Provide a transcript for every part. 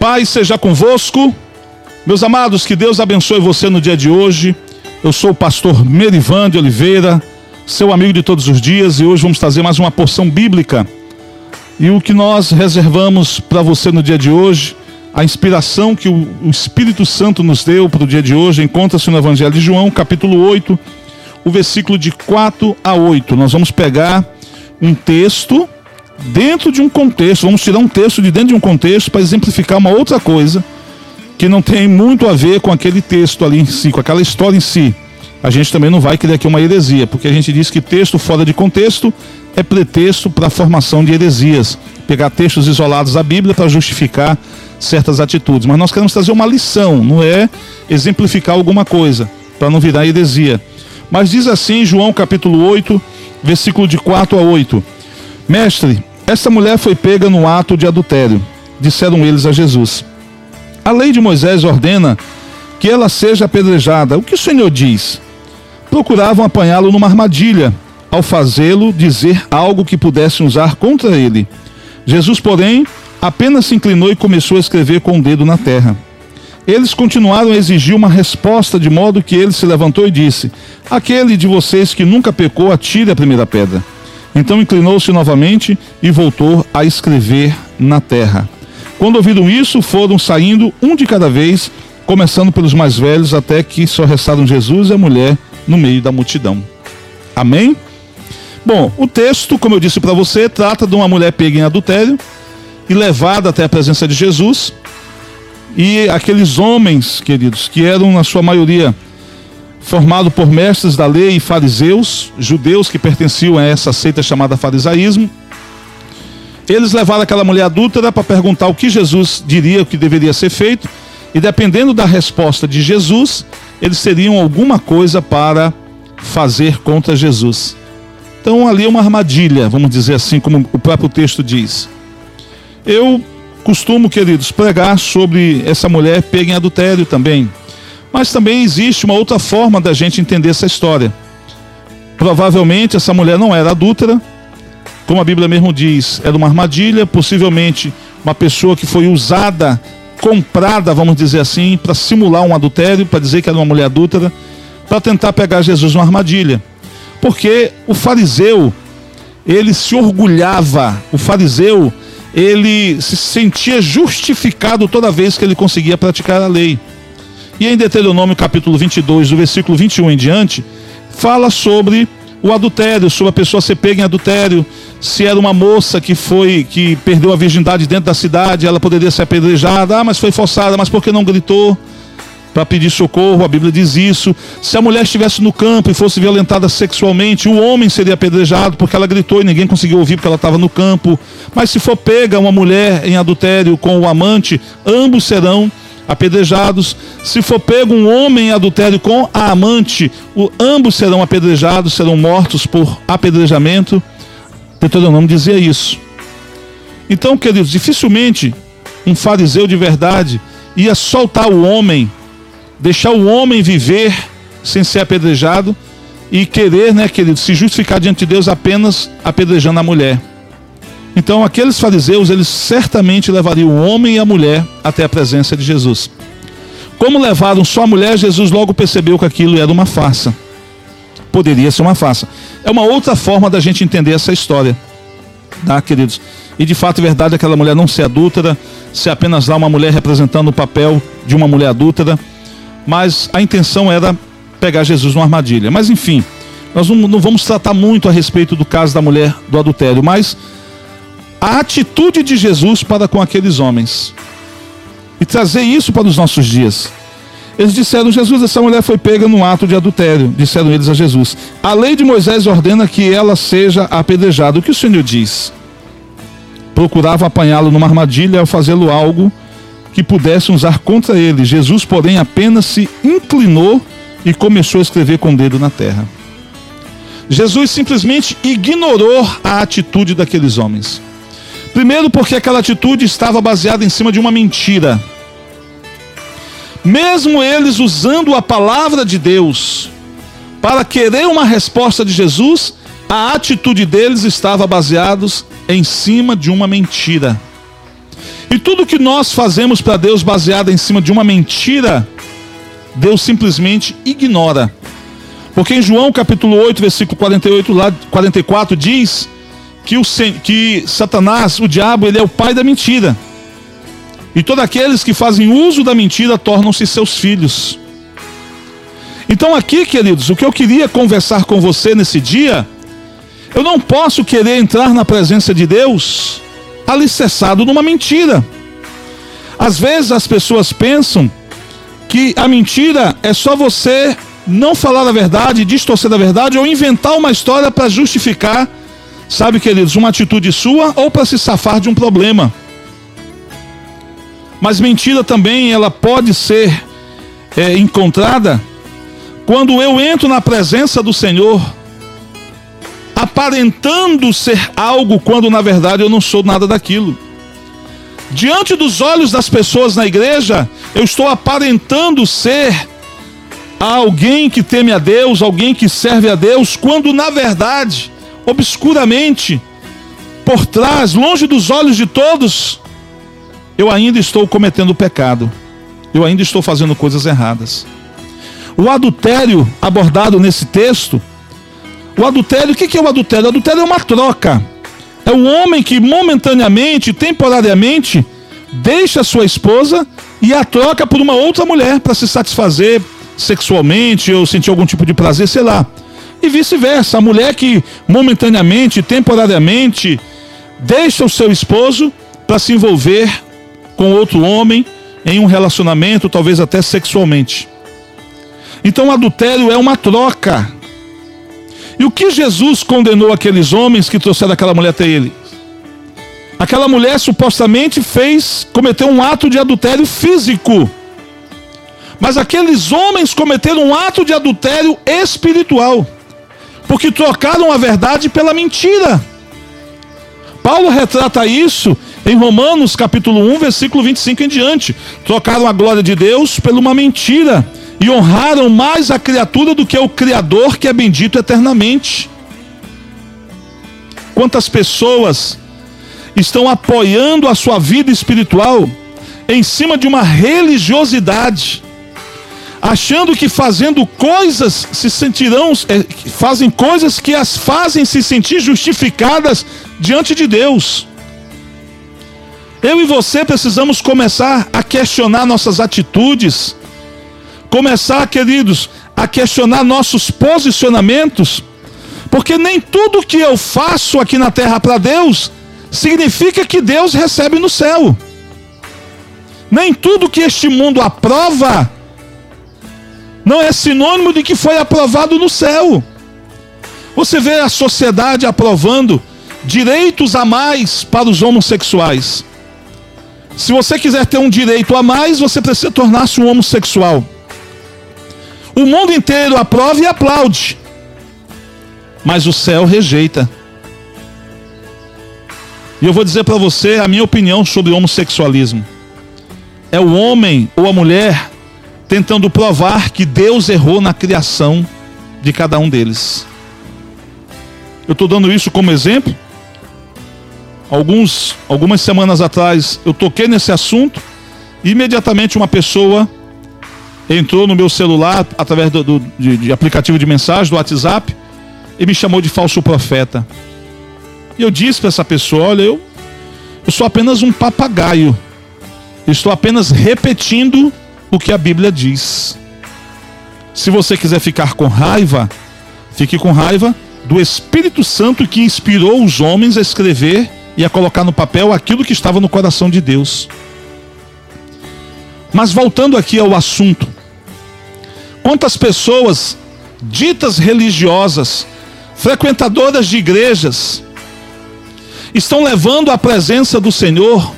Pai seja convosco. Meus amados, que Deus abençoe você no dia de hoje. Eu sou o pastor Merivan de Oliveira, seu amigo de todos os dias, e hoje vamos trazer mais uma porção bíblica. E o que nós reservamos para você no dia de hoje, a inspiração que o Espírito Santo nos deu para o dia de hoje, encontra-se no Evangelho de João, capítulo 8, o versículo de 4 a 8. Nós vamos pegar um texto dentro de um contexto, vamos tirar um texto de dentro de um contexto para exemplificar uma outra coisa que não tem muito a ver com aquele texto ali em si, com aquela história em si. A gente também não vai criar aqui uma heresia, porque a gente diz que texto fora de contexto é pretexto para a formação de heresias. Pegar textos isolados da Bíblia para justificar certas atitudes. Mas nós queremos trazer uma lição, não é exemplificar alguma coisa, para não virar heresia. Mas diz assim, João capítulo 8, versículo de 4 a 8: Mestre, esta mulher foi pega no ato de adultério, disseram eles a Jesus. A lei de Moisés ordena que ela seja apedrejada. O que o Senhor diz? Procuravam apanhá-lo numa armadilha, ao fazê-lo dizer algo que pudessem usar contra ele. Jesus, porém, apenas se inclinou e começou a escrever com o dedo na terra. Eles continuaram a exigir uma resposta, de modo que ele se levantou e disse: Aquele de vocês que nunca pecou, atire a primeira pedra. Então inclinou-se novamente e voltou a escrever na terra. Quando ouviram isso, foram saindo um de cada vez, começando pelos mais velhos, até que só restaram Jesus e a mulher no meio da multidão. Amém? Bom, o texto, como eu disse para você, trata de uma mulher pega em adultério e levada até a presença de Jesus. E aqueles homens, queridos, que eram na sua maioria formado por mestres da lei e fariseus, judeus que pertenciam a essa seita chamada farisaísmo. Eles levaram aquela mulher adúltera para perguntar o que Jesus diria, o que deveria ser feito, e dependendo da resposta de Jesus, eles teriam alguma coisa para fazer contra Jesus. Então ali é uma armadilha, vamos dizer assim, como o próprio texto diz. Eu costumo, queridos, pregar sobre essa mulher pega em adultério também. Mas também existe uma outra forma da gente entender essa história. Provavelmente essa mulher não era adúltera, como a Bíblia mesmo diz, era uma armadilha, possivelmente uma pessoa que foi usada, comprada, vamos dizer assim, para simular um adultério, para dizer que era uma mulher adúltera, para tentar pegar Jesus numa armadilha. Porque o fariseu, ele se orgulhava, o fariseu, ele se sentia justificado toda vez que ele conseguia praticar a lei. E em Deuteronômio capítulo 22, do versículo 21 em diante, fala sobre o adultério, sobre a pessoa ser pega em adultério, se era uma moça que foi que perdeu a virgindade dentro da cidade, ela poderia ser apedrejada, ah, mas foi forçada, mas por que não gritou? Para pedir socorro, a Bíblia diz isso. Se a mulher estivesse no campo e fosse violentada sexualmente, o homem seria apedrejado porque ela gritou e ninguém conseguiu ouvir porque ela estava no campo. Mas se for pega uma mulher em adultério com o amante, ambos serão apedrejados. Se for pego um homem em adultério com a amante, o, ambos serão apedrejados, serão mortos por apedrejamento. Deuteronômio dizia isso. Então, queridos, dificilmente um fariseu de verdade ia soltar o homem, deixar o homem viver sem ser apedrejado e querer, né, querido, se justificar diante de Deus apenas apedrejando a mulher. Então, aqueles fariseus, eles certamente levariam o homem e a mulher até a presença de Jesus. Como levaram só a mulher, Jesus logo percebeu que aquilo era uma farsa. Poderia ser uma farsa. É uma outra forma da gente entender essa história, tá, queridos? E de fato é verdade aquela mulher não ser adúltera, ser apenas lá uma mulher representando o papel de uma mulher adúltera, mas a intenção era pegar Jesus numa armadilha. Mas enfim, nós não, não vamos tratar muito a respeito do caso da mulher do adultério, mas a atitude de Jesus para com aqueles homens e trazer isso para os nossos dias. Eles disseram: Jesus, essa mulher foi pega num ato de adultério. Disseram eles a Jesus: A lei de Moisés ordena que ela seja apedrejada. O que o Senhor diz? Procurava apanhá-lo numa armadilha ao fazê-lo algo que pudessem usar contra ele. Jesus, porém, apenas se inclinou e começou a escrever com o dedo na terra. Jesus simplesmente ignorou a atitude daqueles homens. Primeiro, porque aquela atitude estava baseada em cima de uma mentira. Mesmo eles usando a palavra de Deus para querer uma resposta de Jesus, a atitude deles estava baseada em cima de uma mentira. E tudo que nós fazemos para Deus baseado em cima de uma mentira, Deus simplesmente ignora. Porque em João capítulo 8, versículo 48, lá, 44, diz que, o, que Satanás, o diabo, ele é o pai da mentira. E todos aqueles que fazem uso da mentira tornam-se seus filhos. Então, aqui, queridos, o que eu queria conversar com você nesse dia, eu não posso querer entrar na presença de Deus alicerçado numa mentira. Às vezes as pessoas pensam que a mentira é só você não falar a verdade, distorcer a verdade ou inventar uma história para justificar, sabe, queridos, uma atitude sua ou para se safar de um problema. Mas mentira também ela pode ser é, encontrada quando eu entro na presença do Senhor, aparentando ser algo, quando na verdade eu não sou nada daquilo. Diante dos olhos das pessoas na igreja, eu estou aparentando ser alguém que teme a Deus, alguém que serve a Deus, quando na verdade, obscuramente, por trás, longe dos olhos de todos, eu ainda estou cometendo pecado, eu ainda estou fazendo coisas erradas. O adultério abordado nesse texto, o adultério, o que é o adultério? O adultério é uma troca. É o homem que momentaneamente, temporariamente, deixa sua esposa e a troca por uma outra mulher para se satisfazer sexualmente ou sentir algum tipo de prazer, sei lá. E vice-versa, a mulher que momentaneamente, temporariamente, deixa o seu esposo para se envolver com outro homem em um relacionamento, talvez até sexualmente. Então o adultério é uma troca. E o que Jesus condenou aqueles homens que trouxeram aquela mulher até ele? Aquela mulher supostamente fez, cometeu um ato de adultério físico. Mas aqueles homens cometeram um ato de adultério espiritual. Porque trocaram a verdade pela mentira. Paulo retrata isso em Romanos capítulo 1, versículo 25 em diante. Trocaram a glória de Deus por uma mentira e honraram mais a criatura do que o Criador, que é bendito eternamente. Quantas pessoas estão apoiando a sua vida espiritual em cima de uma religiosidade, achando que fazendo coisas se sentirão, é, fazem coisas que as fazem se sentir justificadas diante de Deus. Eu e você precisamos começar a questionar nossas atitudes começar, queridos, a questionar nossos posicionamentos, porque nem tudo que eu faço aqui na terra para Deus significa que Deus recebe no céu. Nem tudo que este mundo aprova não é sinônimo de que foi aprovado no céu. Você vê a sociedade aprovando direitos a mais para os homossexuais. Se você quiser ter um direito a mais, você precisa tornar-se um homossexual. O mundo inteiro aprova e aplaude, mas o céu rejeita. E eu vou dizer para você a minha opinião sobre homossexualismo. É o homem ou a mulher tentando provar que Deus errou na criação de cada um deles. Eu estou dando isso como exemplo. Alguns, algumas semanas atrás eu toquei nesse assunto e imediatamente uma pessoa entrou no meu celular através do, do de, de, aplicativo de mensagem, do WhatsApp, e me chamou de falso profeta. E eu disse para essa pessoa: olha, eu, eu sou apenas um papagaio. estou apenas repetindo o que a Bíblia diz. Se você quiser ficar com raiva, fique com raiva do Espírito Santo que inspirou os homens a escrever e a colocar no papel aquilo que estava no coração de Deus. Mas voltando aqui ao assunto, Quantas pessoas ditas religiosas, frequentadoras de igrejas, estão levando à presença do Senhor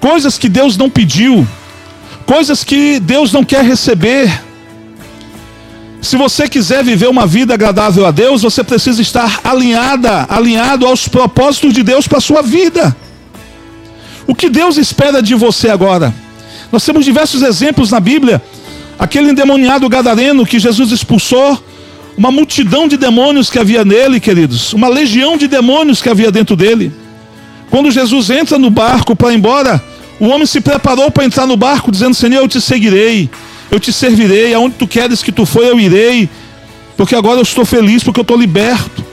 coisas que Deus não pediu, coisas que Deus não quer receber. Se você quiser viver uma vida agradável a Deus, você precisa estar alinhada, alinhado aos propósitos de Deus para a sua vida. O que Deus espera de você agora? Nós temos diversos exemplos na Bíblia Aquele endemoniado gadareno que Jesus expulsou, uma multidão de demônios que havia nele, queridos, uma legião de demônios que havia dentro dele. Quando Jesus entra no barco para ir embora, O homem se preparou para entrar no barco, dizendo: Senhor, eu te seguirei, eu te servirei, aonde tu queres que tu for, eu irei, porque agora eu estou feliz, porque eu estou liberto.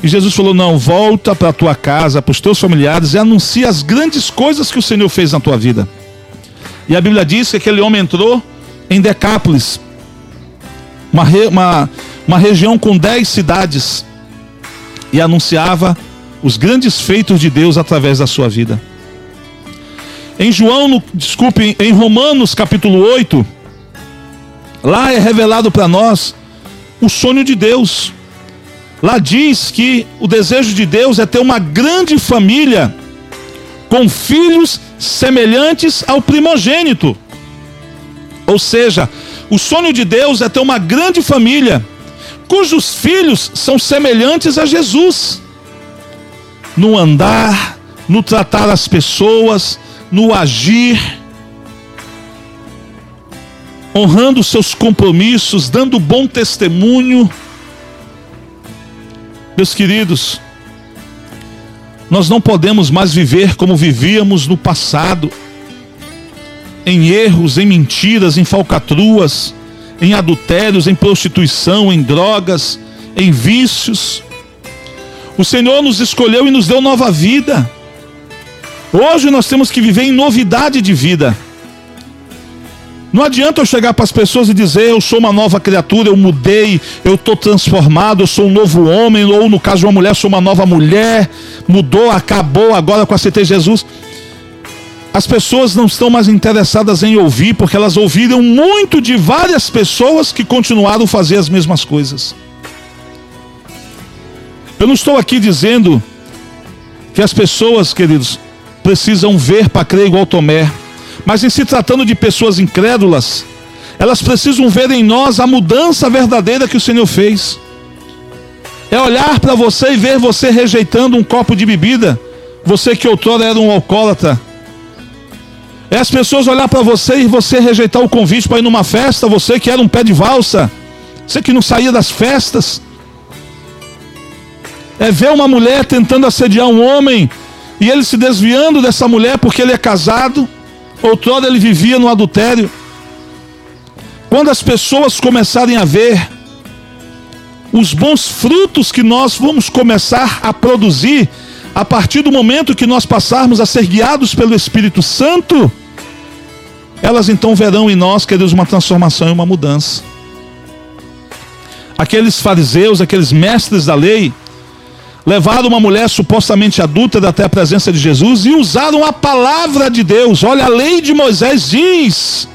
E Jesus falou: Não, volta para a tua casa, para os teus familiares e anuncia as grandes coisas que o Senhor fez na tua vida. E a Bíblia diz que aquele homem entrou em Decápolis, uma, uma, uma região com dez cidades, e anunciava os grandes feitos de Deus através da sua vida. Em João, no, desculpe, em Romanos capítulo 8, lá é revelado para nós o sonho de Deus. Lá diz que o desejo de Deus é ter uma grande família com filhos semelhantes ao primogênito. Ou seja, o sonho de Deus é ter uma grande família cujos filhos são semelhantes a Jesus no andar, no tratar as pessoas, no agir, honrando seus compromissos, dando bom testemunho. Meus queridos, nós não podemos mais viver como vivíamos no passado, em erros, em mentiras, em falcatruas, em adultérios, em prostituição, em drogas, em vícios. O Senhor nos escolheu e nos deu nova vida. Hoje nós temos que viver em novidade de vida. Não adianta eu chegar para as pessoas e dizer eu sou uma nova criatura, eu mudei, eu estou transformado, eu sou um novo homem, ou no caso de uma mulher, sou uma nova mulher, mudou, acabou, agora com aceitei Jesus. As pessoas não estão mais interessadas em ouvir, porque elas ouviram muito de várias pessoas que continuaram a fazer as mesmas coisas. Eu não estou aqui dizendo que as pessoas, queridos, precisam ver para crer igual Tomé. Mas em se tratando de pessoas incrédulas, elas precisam ver em nós a mudança verdadeira que o Senhor fez. É olhar para você e ver você rejeitando um copo de bebida, você que outrora era um alcoólatra. É as pessoas olhar para você e você rejeitar o convite para ir numa festa, você que era um pé de valsa, você que não saía das festas. É ver uma mulher tentando assediar um homem e ele se desviando dessa mulher porque ele é casado. Outrora ele vivia no adultério. Quando as pessoas começarem a ver os bons frutos que nós vamos começar a produzir a partir do momento que nós passarmos a ser guiados pelo Espírito Santo, elas então verão em nós, queridos, uma transformação e uma mudança. Aqueles fariseus, aqueles mestres da lei, levaram uma mulher supostamente adulta até a presença de Jesus e usaram a palavra de Deus. Olha, a lei de Moisés diz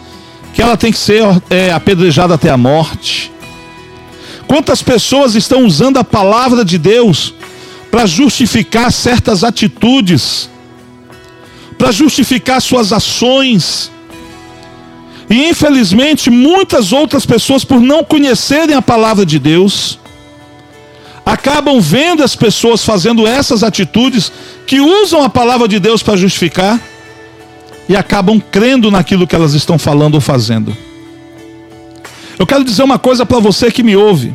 que ela tem que ser é, apedrejada até a morte. Quantas pessoas estão usando a palavra de Deus para justificar certas atitudes, para justificar suas ações? E infelizmente, muitas outras pessoas, por não conhecerem a palavra de Deus, acabam vendo as pessoas fazendo essas atitudes que usam a palavra de Deus para justificar e acabam crendo naquilo que elas estão falando ou fazendo. Eu quero dizer uma coisa para você que me ouve.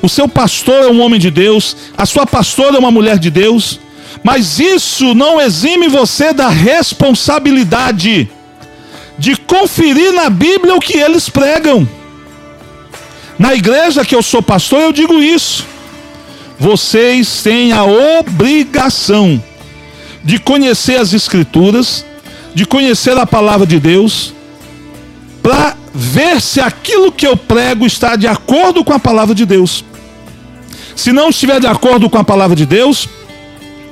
O seu pastor é um homem de Deus, a sua pastora é uma mulher de Deus, mas isso não exime você da responsabilidade de conferir na Bíblia o que eles pregam. Na igreja que eu sou pastor, eu digo isso vocês têm a obrigação de conhecer as Escrituras, de conhecer a palavra de Deus, para ver se aquilo que eu prego está de acordo com a palavra de Deus. Se não estiver de acordo com a palavra de Deus,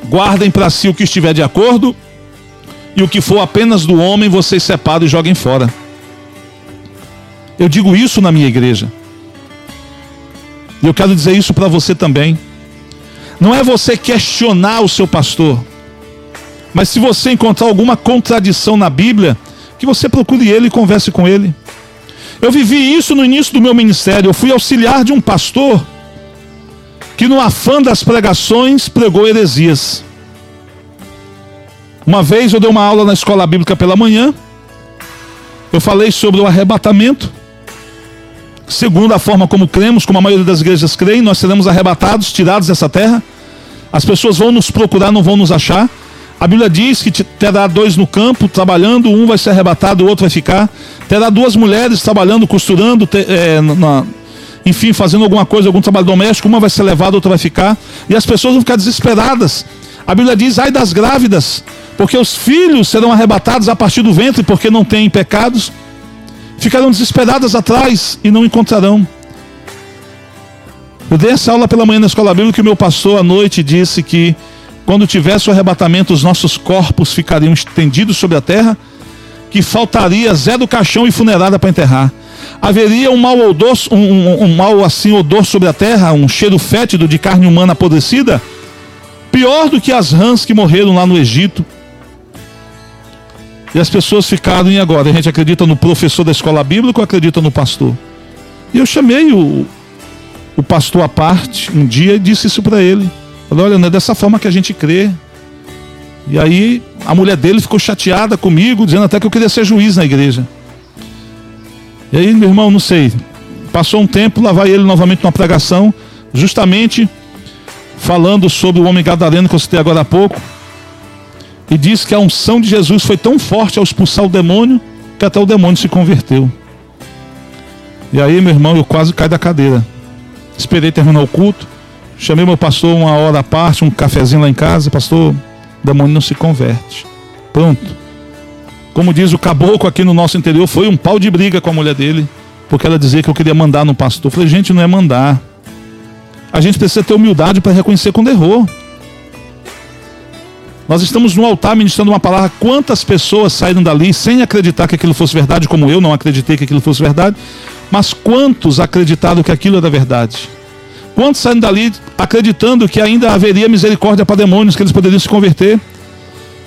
guardem para si o que estiver de acordo, e o que for apenas do homem, vocês separam e joguem fora. Eu digo isso na minha igreja. E eu quero dizer isso para você também. Não é você questionar o seu pastor, mas se você encontrar alguma contradição na Bíblia, que você procure ele e converse com ele. Eu vivi isso no início do meu ministério. Eu fui auxiliar de um pastor que, no afã das pregações, pregou heresias. Uma vez eu dei uma aula na escola bíblica pela manhã. Eu falei sobre o arrebatamento. Segundo a forma como cremos, como a maioria das igrejas creem, nós seremos arrebatados, tirados dessa terra. As pessoas vão nos procurar, não vão nos achar. A Bíblia diz que terá dois no campo trabalhando, um vai ser arrebatado, o outro vai ficar. Terá duas mulheres trabalhando, costurando, é, na, enfim, fazendo alguma coisa, algum trabalho doméstico, uma vai ser levada, outra vai ficar. E as pessoas vão ficar desesperadas. A Bíblia diz: ai das grávidas, porque os filhos serão arrebatados a partir do ventre, porque não têm pecados. Ficarão desesperadas atrás e não encontrarão. Eu dei essa aula pela manhã na escola bíblica que o meu pastor à noite disse que quando tivesse o arrebatamento, os nossos corpos ficariam estendidos sobre a terra, que faltaria zero caixão e funerária para enterrar. Haveria um mau odor, um, um, um mau assim odor sobre a terra, um cheiro fétido de carne humana apodrecida, pior do que as rãs que morreram lá no Egito. E as pessoas ficaram, e agora? A gente acredita no professor da escola bíblica ou acredita no pastor? E eu chamei o, o pastor à parte um dia e disse isso para ele. Falei, olha, não é dessa forma que a gente crê. E aí a mulher dele ficou chateada comigo, dizendo até que eu queria ser juiz na igreja. E aí, meu irmão, não sei. Passou um tempo, lá vai ele novamente numa pregação, justamente falando sobre o homem gadareno que eu citei agora há pouco. E diz que a unção de Jesus foi tão forte ao expulsar o demônio que até o demônio se converteu. E aí, meu irmão, eu quase caí da cadeira. Esperei terminar o culto. Chamei meu pastor uma hora à parte, um cafezinho lá em casa. Pastor, o demônio não se converte. Pronto. Como diz o caboclo aqui no nosso interior, foi um pau de briga com a mulher dele. Porque ela dizia que eu queria mandar no pastor. Eu falei, gente, não é mandar. A gente precisa ter humildade para reconhecer quando errou. Nós estamos no altar ministrando uma palavra. Quantas pessoas saíram dali sem acreditar que aquilo fosse verdade, como eu não acreditei que aquilo fosse verdade, mas quantos acreditaram que aquilo era verdade? Quantos saíram dali acreditando que ainda haveria misericórdia para demônios, que eles poderiam se converter?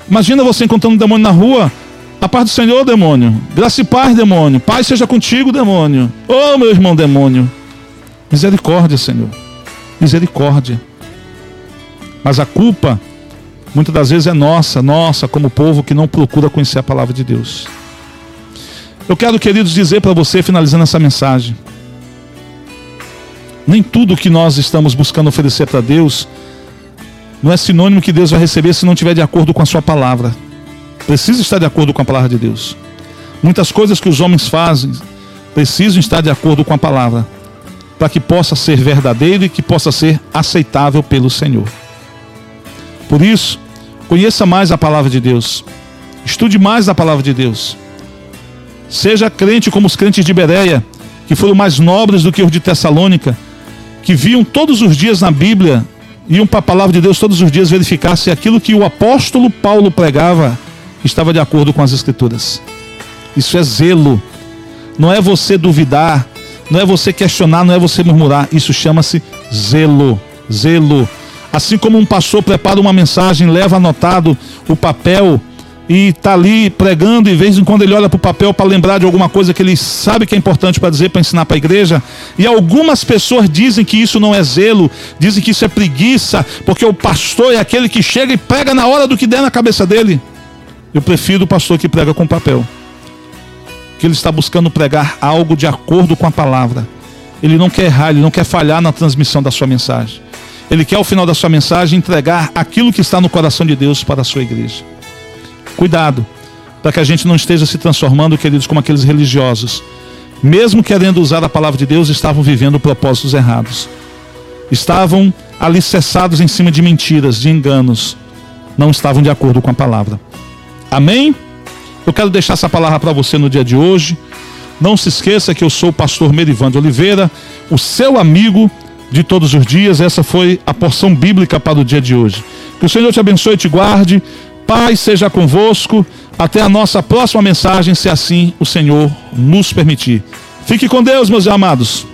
Imagina você encontrando um demônio na rua. A paz do Senhor, demônio. Graça e paz, demônio. Paz seja contigo, demônio. Oh, meu irmão, demônio. Misericórdia, Senhor. Misericórdia. Mas a culpa, muitas das vezes, é nossa, nossa, como povo que não procura conhecer a palavra de Deus. Eu quero, queridos, dizer para você, finalizando essa mensagem. Nem tudo que nós estamos buscando oferecer para Deus não é sinônimo que Deus vai receber se não estiver de acordo com a sua palavra. Precisa estar de acordo com a palavra de Deus. Muitas coisas que os homens fazem precisam estar de acordo com a palavra, para que possa ser verdadeiro e que possa ser aceitável pelo Senhor. Por isso, conheça mais a palavra de Deus. Estude mais a palavra de Deus. Seja crente como os crentes de Bereia, que foram mais nobres do que os de Tessalônica, que viam todos os dias na Bíblia, iam para a palavra de Deus todos os dias verificar se aquilo que o apóstolo Paulo pregava estava de acordo com as Escrituras. Isso é zelo. Não é você duvidar, não é você questionar, não é você murmurar. Isso chama-se zelo. Zelo. Assim como um pastor prepara uma mensagem, leva anotado o papel e está ali pregando, e de vez em quando ele olha para o papel para lembrar de alguma coisa que ele sabe que é importante para dizer, para ensinar para a igreja. E algumas pessoas dizem que isso não é zelo, dizem que isso é preguiça, porque o pastor é aquele que chega e prega na hora do que der na cabeça dele. Eu prefiro o pastor que prega com papel, que ele está buscando pregar algo de acordo com a palavra. Ele não quer errar, ele não quer falhar na transmissão da sua mensagem. Ele quer, ao final da sua mensagem, entregar aquilo que está no coração de Deus para a sua igreja. Cuidado, para que a gente não esteja se transformando, queridos, como aqueles religiosos. Mesmo querendo usar a palavra de Deus, estavam vivendo propósitos errados. Estavam alicerçados em cima de mentiras, de enganos. Não estavam de acordo com a palavra. Amém? Eu quero deixar essa palavra para você no dia de hoje. Não se esqueça que eu sou o pastor Merivan de Oliveira, o seu amigo de todos os dias. Essa foi a porção bíblica para o dia de hoje. Que o Senhor te abençoe e te guarde. Paz seja convosco. Até a nossa próxima mensagem, se assim o Senhor nos permitir. Fique com Deus, meus amados.